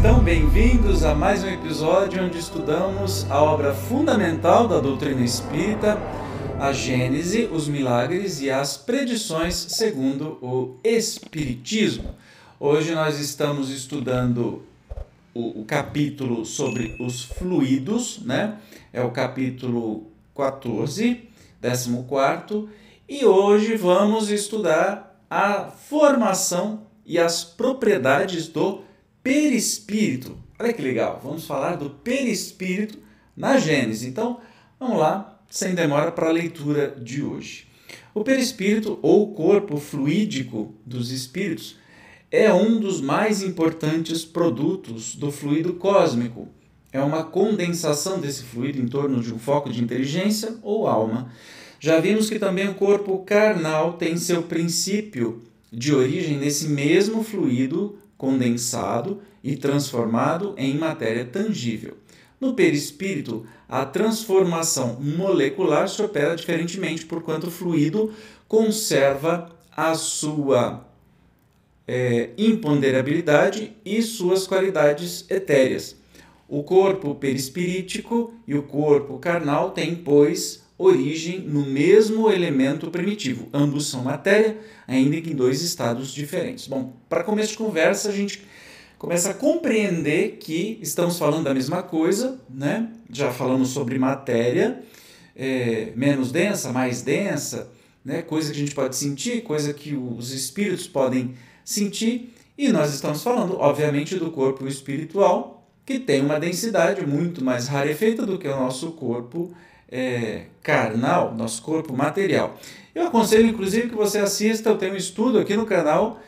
Estão bem-vindos a mais um episódio onde estudamos a obra fundamental da doutrina espírita, a Gênese, os milagres e as predições segundo o Espiritismo. Hoje nós estamos estudando o, o capítulo sobre os fluidos, né? É o capítulo 14, 14, e hoje vamos estudar a formação e as propriedades do perispírito. Olha que legal, vamos falar do perispírito na Gênesis. Então, vamos lá, sem demora, para a leitura de hoje. O perispírito, ou corpo fluídico dos espíritos, é um dos mais importantes produtos do fluido cósmico. É uma condensação desse fluido em torno de um foco de inteligência ou alma. Já vimos que também o corpo carnal tem seu princípio de origem nesse mesmo fluido condensado e transformado em matéria tangível. No perispírito, a transformação molecular se opera diferentemente, porquanto o fluido conserva a sua é, imponderabilidade e suas qualidades etéreas. O corpo perispirítico e o corpo carnal têm, pois, origem no mesmo elemento primitivo. Ambos são matéria, ainda que em dois estados diferentes. Bom, para começo de conversa, a gente começa a compreender que estamos falando da mesma coisa, né? Já falamos sobre matéria é, menos densa, mais densa, né? coisa que a gente pode sentir, coisa que os espíritos podem sentir, e nós estamos falando, obviamente, do corpo espiritual, que tem uma densidade muito mais rarefeita do que o nosso corpo é, carnal, nosso corpo material. Eu aconselho, inclusive, que você assista, eu tenho um estudo aqui no canal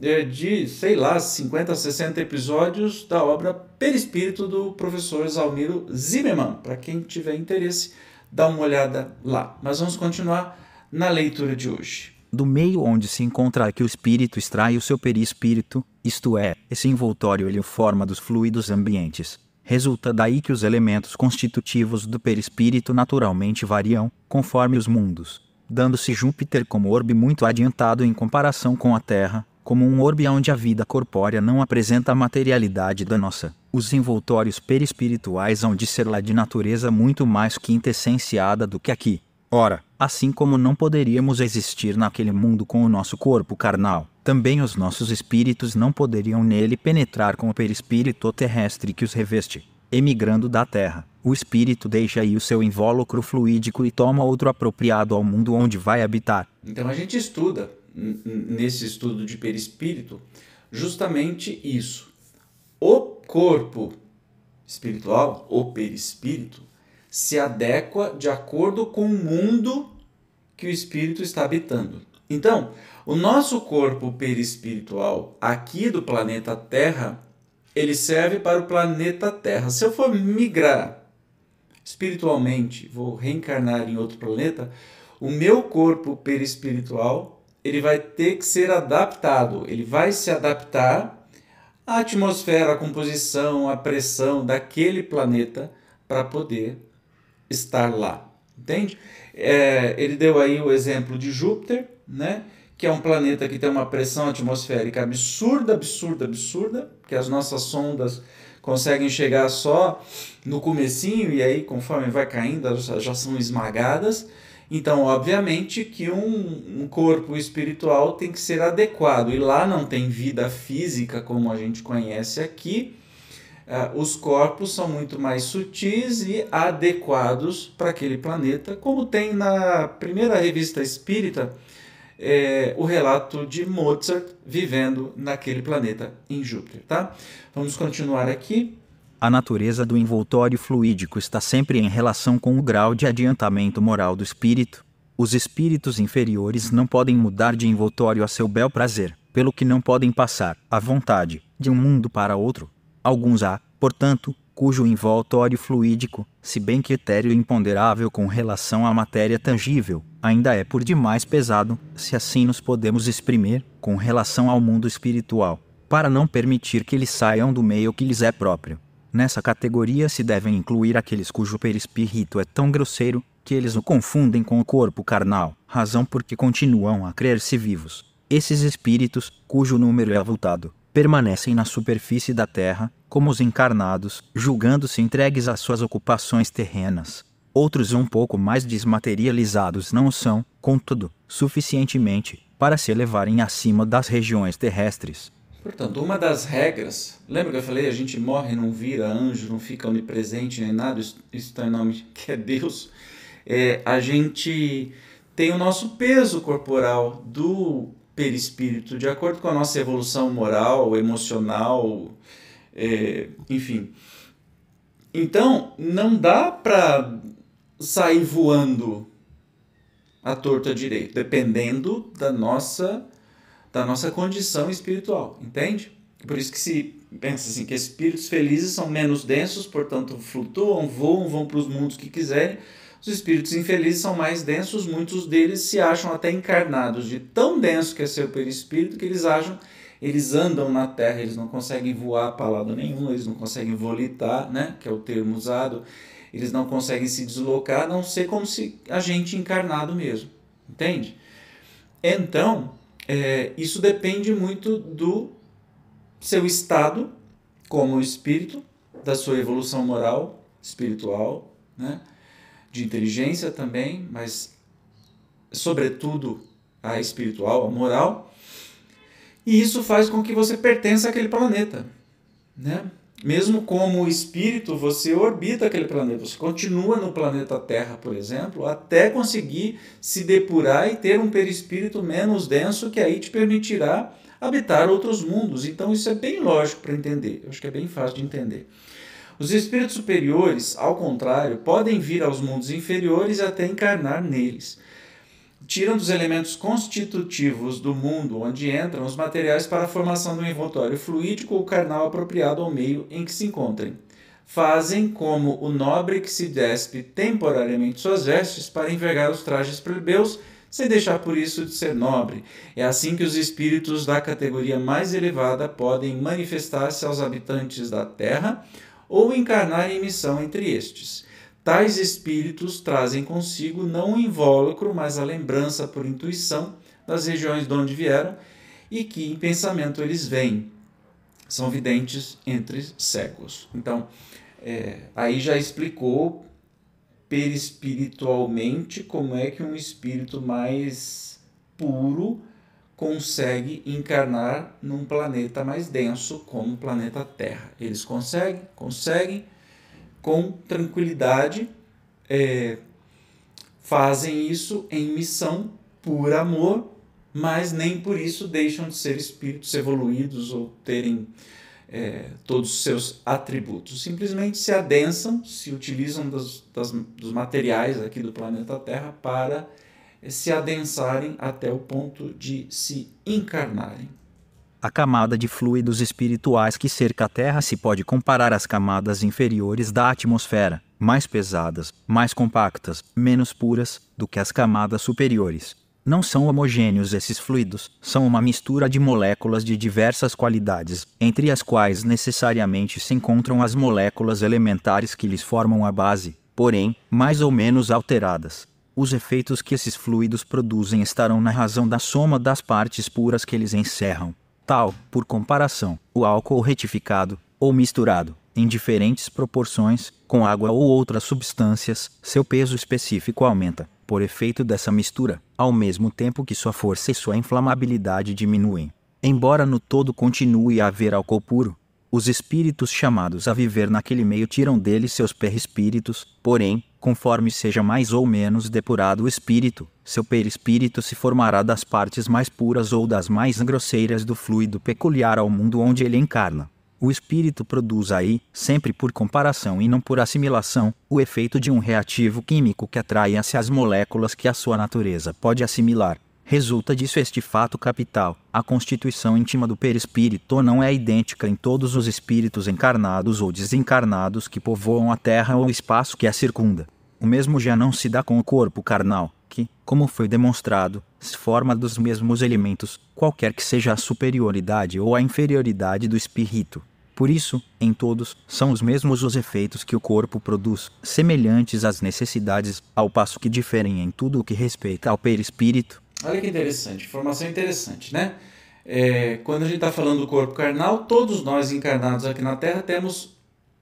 é, de, sei lá, 50, 60 episódios da obra Perispírito do professor Zalmiro Zimmermann. Para quem tiver interesse, dá uma olhada lá. Mas vamos continuar na leitura de hoje. Do meio onde se encontra que o espírito extrai o seu perispírito, isto é, esse envoltório ele forma dos fluidos ambientes Resulta daí que os elementos constitutivos do perispírito naturalmente variam, conforme os mundos, dando-se Júpiter como orbe muito adiantado em comparação com a Terra, como um orbe onde a vida corpórea não apresenta a materialidade da nossa. Os envoltórios perispirituais hão de ser lá de natureza muito mais quintessenciada do que aqui. Ora, assim como não poderíamos existir naquele mundo com o nosso corpo carnal, também os nossos espíritos não poderiam nele penetrar com o perispírito terrestre que os reveste. Emigrando da terra, o espírito deixa aí o seu invólucro fluídico e toma outro apropriado ao mundo onde vai habitar. Então a gente estuda, nesse estudo de perispírito, justamente isso. O corpo espiritual, o perispírito, se adequa de acordo com o mundo que o espírito está habitando. Então, o nosso corpo perispiritual aqui do planeta Terra, ele serve para o planeta Terra. Se eu for migrar espiritualmente, vou reencarnar em outro planeta, o meu corpo perispiritual, ele vai ter que ser adaptado, ele vai se adaptar à atmosfera, à composição, à pressão daquele planeta para poder estar lá. Entende? É, ele deu aí o exemplo de Júpiter, né? que é um planeta que tem uma pressão atmosférica absurda, absurda, absurda, que as nossas sondas conseguem chegar só no comecinho e aí conforme vai caindo elas já são esmagadas. Então, obviamente que um, um corpo espiritual tem que ser adequado e lá não tem vida física como a gente conhece aqui. Uh, os corpos são muito mais sutis e adequados para aquele planeta, como tem na primeira revista espírita é, o relato de Mozart vivendo naquele planeta em Júpiter, tá? Vamos continuar aqui. A natureza do envoltório fluídico está sempre em relação com o grau de adiantamento moral do espírito. Os espíritos inferiores não podem mudar de envoltório a seu bel prazer, pelo que não podem passar, à vontade, de um mundo para outro. Alguns há, portanto, cujo envoltório fluídico, se bem e imponderável com relação à matéria tangível, ainda é por demais pesado, se assim nos podemos exprimir, com relação ao mundo espiritual, para não permitir que eles saiam do meio que lhes é próprio. Nessa categoria se devem incluir aqueles cujo perispírito é tão grosseiro que eles o confundem com o corpo carnal, razão porque continuam a crer-se vivos. Esses espíritos, cujo número é avultado, permanecem na superfície da terra, como os encarnados, julgando-se entregues às suas ocupações terrenas. Outros um pouco mais desmaterializados não são, contudo, suficientemente para se elevarem acima das regiões terrestres. Portanto, uma das regras, lembra que eu falei, a gente morre, não vira anjo, não fica onipresente nem nada, isso está em nome que é Deus. É, a gente tem o nosso peso corporal do perispírito, de acordo com a nossa evolução moral, emocional, é, enfim. Então, não dá para sair voando a torta direito, dependendo da nossa da nossa condição espiritual, entende? Por isso que se pensa assim que espíritos felizes são menos densos, portanto flutuam, voam, vão para os mundos que quiserem. Os espíritos infelizes são mais densos, muitos deles se acham até encarnados de tão denso que é seu perispírito que eles acham, eles andam na terra, eles não conseguem voar para lado nenhum, eles não conseguem volitar, né, que é o termo usado, eles não conseguem se deslocar, a não ser como se a gente encarnado mesmo, entende? Então, é, isso depende muito do seu estado como espírito, da sua evolução moral, espiritual, né? de inteligência também, mas sobretudo a espiritual, a moral. E isso faz com que você pertença àquele planeta, né? Mesmo como espírito, você orbita aquele planeta, você continua no planeta Terra, por exemplo, até conseguir se depurar e ter um perispírito menos denso que aí te permitirá habitar outros mundos. Então isso é bem lógico para entender. Eu acho que é bem fácil de entender. Os espíritos superiores, ao contrário, podem vir aos mundos inferiores até encarnar neles tiram dos elementos constitutivos do mundo onde entram os materiais para a formação do envoltório fluídico ou carnal apropriado ao meio em que se encontrem. Fazem como o nobre que se despe temporariamente suas vestes para envergar os trajes plebeus, sem deixar por isso de ser nobre. É assim que os espíritos da categoria mais elevada podem manifestar-se aos habitantes da terra ou encarnar em missão entre estes. Tais espíritos trazem consigo não o invólucro, mas a lembrança por intuição das regiões de onde vieram e que em pensamento eles vêm. São videntes entre cegos. Então, é, aí já explicou perispiritualmente como é que um espírito mais puro consegue encarnar num planeta mais denso como o planeta Terra. Eles conseguem, conseguem com tranquilidade, é, fazem isso em missão por amor, mas nem por isso deixam de ser espíritos evoluídos ou terem é, todos os seus atributos. Simplesmente se adensam, se utilizam dos, das, dos materiais aqui do planeta Terra para se adensarem até o ponto de se encarnarem. A camada de fluidos espirituais que cerca a Terra se pode comparar às camadas inferiores da atmosfera, mais pesadas, mais compactas, menos puras do que as camadas superiores. Não são homogêneos esses fluidos, são uma mistura de moléculas de diversas qualidades, entre as quais necessariamente se encontram as moléculas elementares que lhes formam a base, porém, mais ou menos alteradas. Os efeitos que esses fluidos produzem estarão na razão da soma das partes puras que eles encerram tal, por comparação, o álcool retificado, ou misturado, em diferentes proporções, com água ou outras substâncias, seu peso específico aumenta, por efeito dessa mistura, ao mesmo tempo que sua força e sua inflamabilidade diminuem. Embora no todo continue a haver álcool puro, os espíritos chamados a viver naquele meio tiram dele seus perispíritos, porém, conforme seja mais ou menos depurado o espírito, seu perispírito se formará das partes mais puras ou das mais grosseiras do fluido peculiar ao mundo onde ele encarna. O espírito produz aí, sempre por comparação e não por assimilação, o efeito de um reativo químico que atrai-se as moléculas que a sua natureza pode assimilar. Resulta disso este fato capital: a constituição íntima do perispírito não é idêntica em todos os espíritos encarnados ou desencarnados que povoam a terra ou o espaço que a circunda. O mesmo já não se dá com o corpo carnal, que, como foi demonstrado, se forma dos mesmos elementos, qualquer que seja a superioridade ou a inferioridade do espírito. Por isso, em todos, são os mesmos os efeitos que o corpo produz, semelhantes às necessidades, ao passo que diferem em tudo o que respeita ao perispírito Olha que interessante, informação interessante, né? É, quando a gente está falando do corpo carnal, todos nós encarnados aqui na Terra temos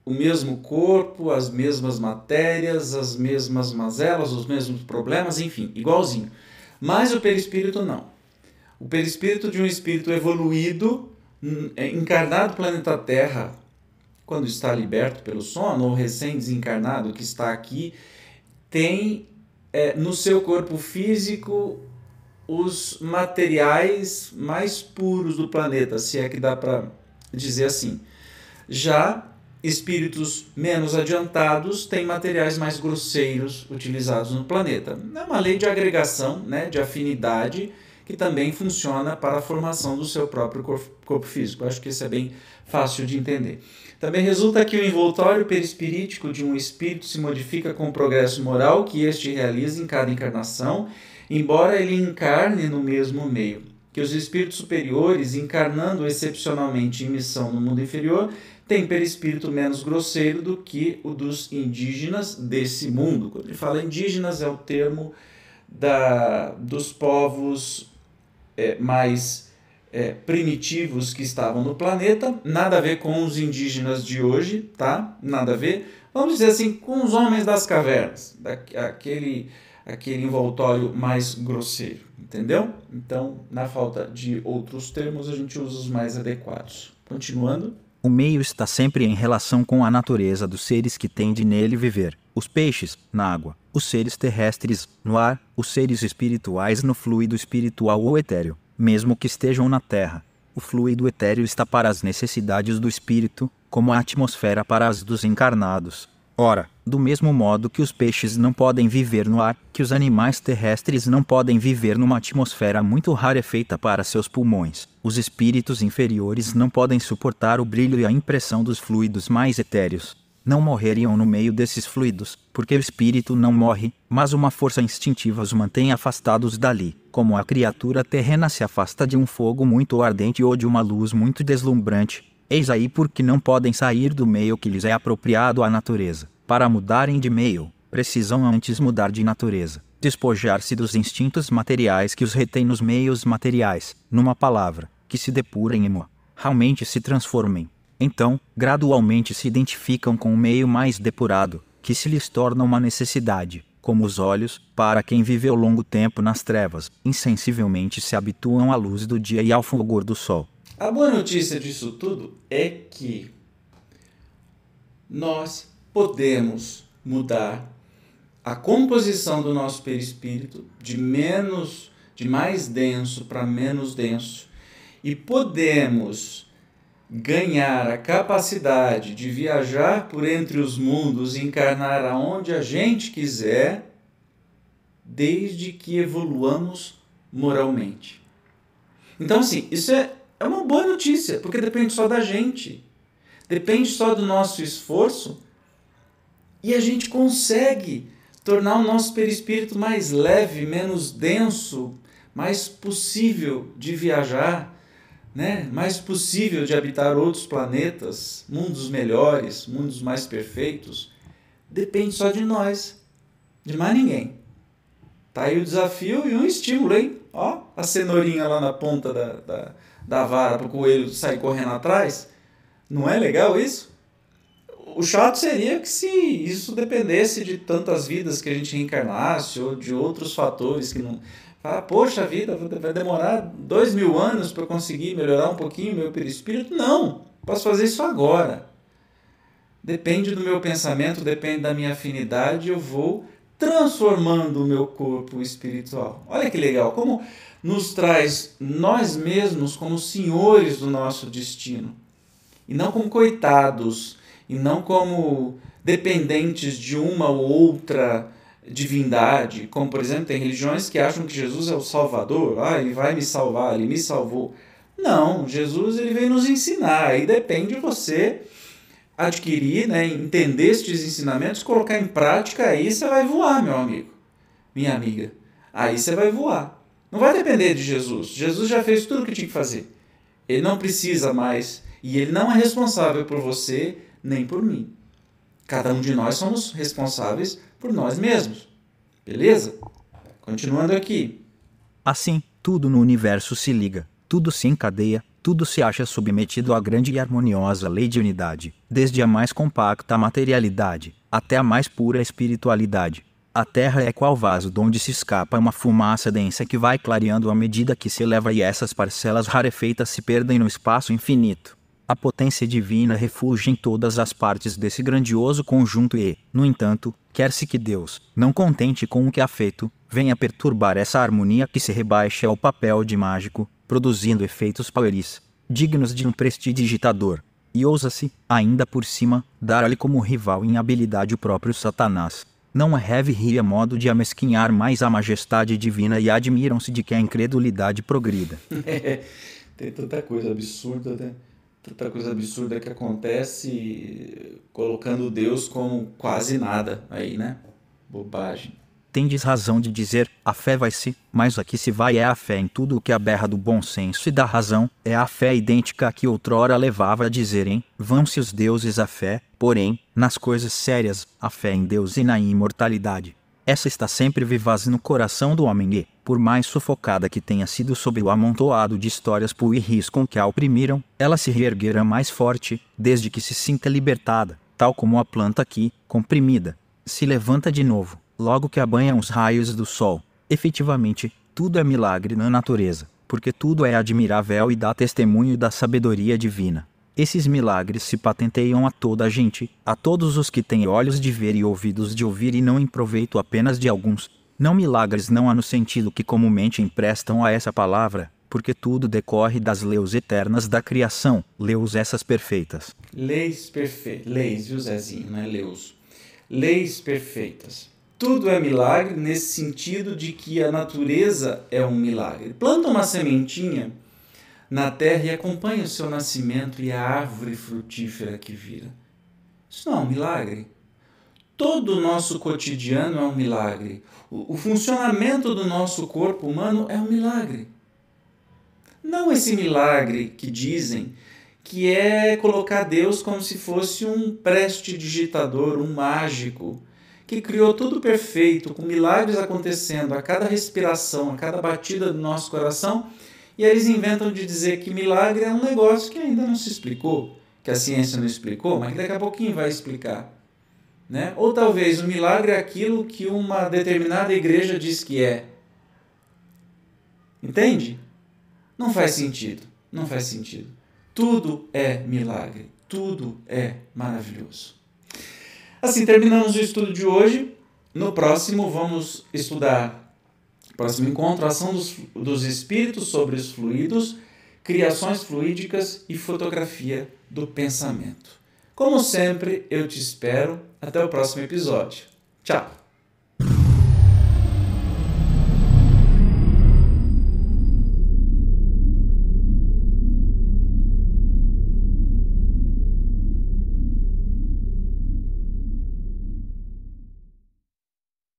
o mesmo corpo, as mesmas matérias, as mesmas mazelas, os mesmos problemas, enfim, igualzinho. Mas o perispírito não. O perispírito de um espírito evoluído, hum, é, encarnado planeta Terra, quando está liberto pelo sono, ou recém-desencarnado que está aqui, tem é, no seu corpo físico os materiais mais puros do planeta, se é que dá para dizer assim. Já espíritos menos adiantados têm materiais mais grosseiros utilizados no planeta. É uma lei de agregação, né, de afinidade, que também funciona para a formação do seu próprio corpo físico. Acho que isso é bem fácil de entender. Também resulta que o envoltório perispirítico de um espírito se modifica com o progresso moral que este realiza em cada encarnação, embora ele encarne no mesmo meio. Que os espíritos superiores, encarnando excepcionalmente em missão no mundo inferior, têm perispírito menos grosseiro do que o dos indígenas desse mundo. Quando ele fala indígenas, é o termo da, dos povos é, mais é, primitivos que estavam no planeta, nada a ver com os indígenas de hoje, tá? Nada a ver. Vamos dizer assim, com os homens das cavernas, aquele, aquele envoltório mais grosseiro, entendeu? Então, na falta de outros termos, a gente usa os mais adequados. Continuando. O meio está sempre em relação com a natureza dos seres que têm de nele viver. Os peixes, na água, os seres terrestres, no ar, os seres espirituais no fluido espiritual ou etéreo, mesmo que estejam na terra. O fluido etéreo está para as necessidades do espírito, como a atmosfera para as dos encarnados. Ora, do mesmo modo que os peixes não podem viver no ar, que os animais terrestres não podem viver numa atmosfera muito rarefeita para seus pulmões, os espíritos inferiores não podem suportar o brilho e a impressão dos fluidos mais etéreos. Não morreriam no meio desses fluidos, porque o espírito não morre, mas uma força instintiva os mantém afastados dali, como a criatura terrena se afasta de um fogo muito ardente ou de uma luz muito deslumbrante, Eis aí porque não podem sair do meio que lhes é apropriado à natureza. Para mudarem de meio, precisam antes mudar de natureza, despojar-se dos instintos materiais que os retêm nos meios materiais, numa palavra, que se depurem e realmente se transformem. Então, gradualmente se identificam com o meio mais depurado, que se lhes torna uma necessidade, como os olhos, para quem viveu longo tempo nas trevas, insensivelmente se habituam à luz do dia e ao fulgor do sol. A boa notícia disso tudo é que nós podemos mudar a composição do nosso perispírito de menos, de mais denso para menos denso e podemos ganhar a capacidade de viajar por entre os mundos e encarnar aonde a gente quiser, desde que evoluamos moralmente. Então, assim, isso é é uma boa notícia, porque depende só da gente. Depende só do nosso esforço e a gente consegue tornar o nosso perispírito mais leve, menos denso, mais possível de viajar, né? mais possível de habitar outros planetas, mundos melhores, mundos mais perfeitos. Depende só de nós, de mais ninguém. Tá aí o desafio e um estímulo, hein? Ó, a cenourinha lá na ponta da, da da vara para o coelho sair correndo atrás. Não é legal isso? O chato seria que se isso dependesse de tantas vidas que a gente reencarnasse ou de outros fatores que não. Ah, poxa vida, vai demorar dois mil anos para conseguir melhorar um pouquinho meu perispírito? Não, posso fazer isso agora. Depende do meu pensamento, depende da minha afinidade, eu vou transformando o meu corpo espiritual. Olha que legal, como nos traz nós mesmos como senhores do nosso destino, e não como coitados, e não como dependentes de uma ou outra divindade, como por exemplo tem religiões que acham que Jesus é o Salvador, ah, ele vai me salvar, ele me salvou. Não, Jesus ele veio nos ensinar, aí depende de você adquirir, né, entender estes ensinamentos, colocar em prática, aí você vai voar, meu amigo, minha amiga. Aí você vai voar. Não vai depender de Jesus. Jesus já fez tudo o que tinha que fazer. Ele não precisa mais e ele não é responsável por você nem por mim. Cada um de nós somos responsáveis por nós mesmos. Beleza? Continuando aqui. Assim, tudo no universo se liga tudo se encadeia, tudo se acha submetido à grande e harmoniosa lei de unidade, desde a mais compacta materialidade até a mais pura espiritualidade. A Terra é qual vaso donde se escapa uma fumaça densa que vai clareando à medida que se eleva e essas parcelas rarefeitas se perdem no espaço infinito. A potência divina refugia em todas as partes desse grandioso conjunto e, no entanto, quer-se que Deus, não contente com o que há feito, venha perturbar essa harmonia que se rebaixa ao papel de mágico, produzindo efeitos paueris, dignos de um prestidigitador. E ousa-se, ainda por cima, dar-lhe como rival em habilidade o próprio Satanás não é rir a modo de amesquinhar mais a majestade divina e admiram-se de que a incredulidade progrida. Tem tanta coisa absurda, né? Tanta coisa absurda que acontece colocando Deus como quase nada aí, né? Bobagem tendes razão de dizer, a fé vai-se, mas aqui se vai é a fé em tudo o que aberra do bom senso e da razão, é a fé idêntica a que outrora levava a dizerem, vão-se os deuses a fé, porém, nas coisas sérias, a fé em Deus e na imortalidade. Essa está sempre vivaz no coração do homem e, por mais sufocada que tenha sido sob o amontoado de histórias puerris com que a oprimiram, ela se reerguerá mais forte, desde que se sinta libertada, tal como a planta que, comprimida, se levanta de novo logo que abanham os raios do sol. Efetivamente, tudo é milagre na natureza, porque tudo é admirável e dá testemunho da sabedoria divina. Esses milagres se patenteiam a toda a gente, a todos os que têm olhos de ver e ouvidos de ouvir e não em proveito apenas de alguns. Não milagres não há no sentido que comumente emprestam a essa palavra, porque tudo decorre das leis eternas da criação, leis essas perfeitas. Leis perfeitas, leis, viu Zezinho, não é leus. Leis perfeitas. Tudo é milagre nesse sentido de que a natureza é um milagre. Planta uma sementinha na terra e acompanha o seu nascimento e a árvore frutífera que vira. Isso não é um milagre? Todo o nosso cotidiano é um milagre. O, funcionamento do nosso corpo humano é um milagre. Não esse milagre que dizem que é colocar Deus como se fosse um prestidigitador, um mágico que criou tudo perfeito, com milagres acontecendo a cada respiração, a cada batida do nosso coração, e eles inventam de dizer que milagre é um negócio que ainda não se explicou, que a ciência não explicou, mas que daqui a pouquinho vai explicar. Né? Ou talvez o milagre é aquilo que uma determinada igreja diz que é. Entende? Não faz sentido. Não faz sentido. Tudo é milagre. Tudo é maravilhoso. Assim terminamos o estudo de hoje. No próximo, vamos estudar, próximo encontro, ação dos, dos espíritos sobre os fluidos, criações fluídicas e fotografia do pensamento. Como sempre, eu te espero. Até o próximo episódio. Tchau!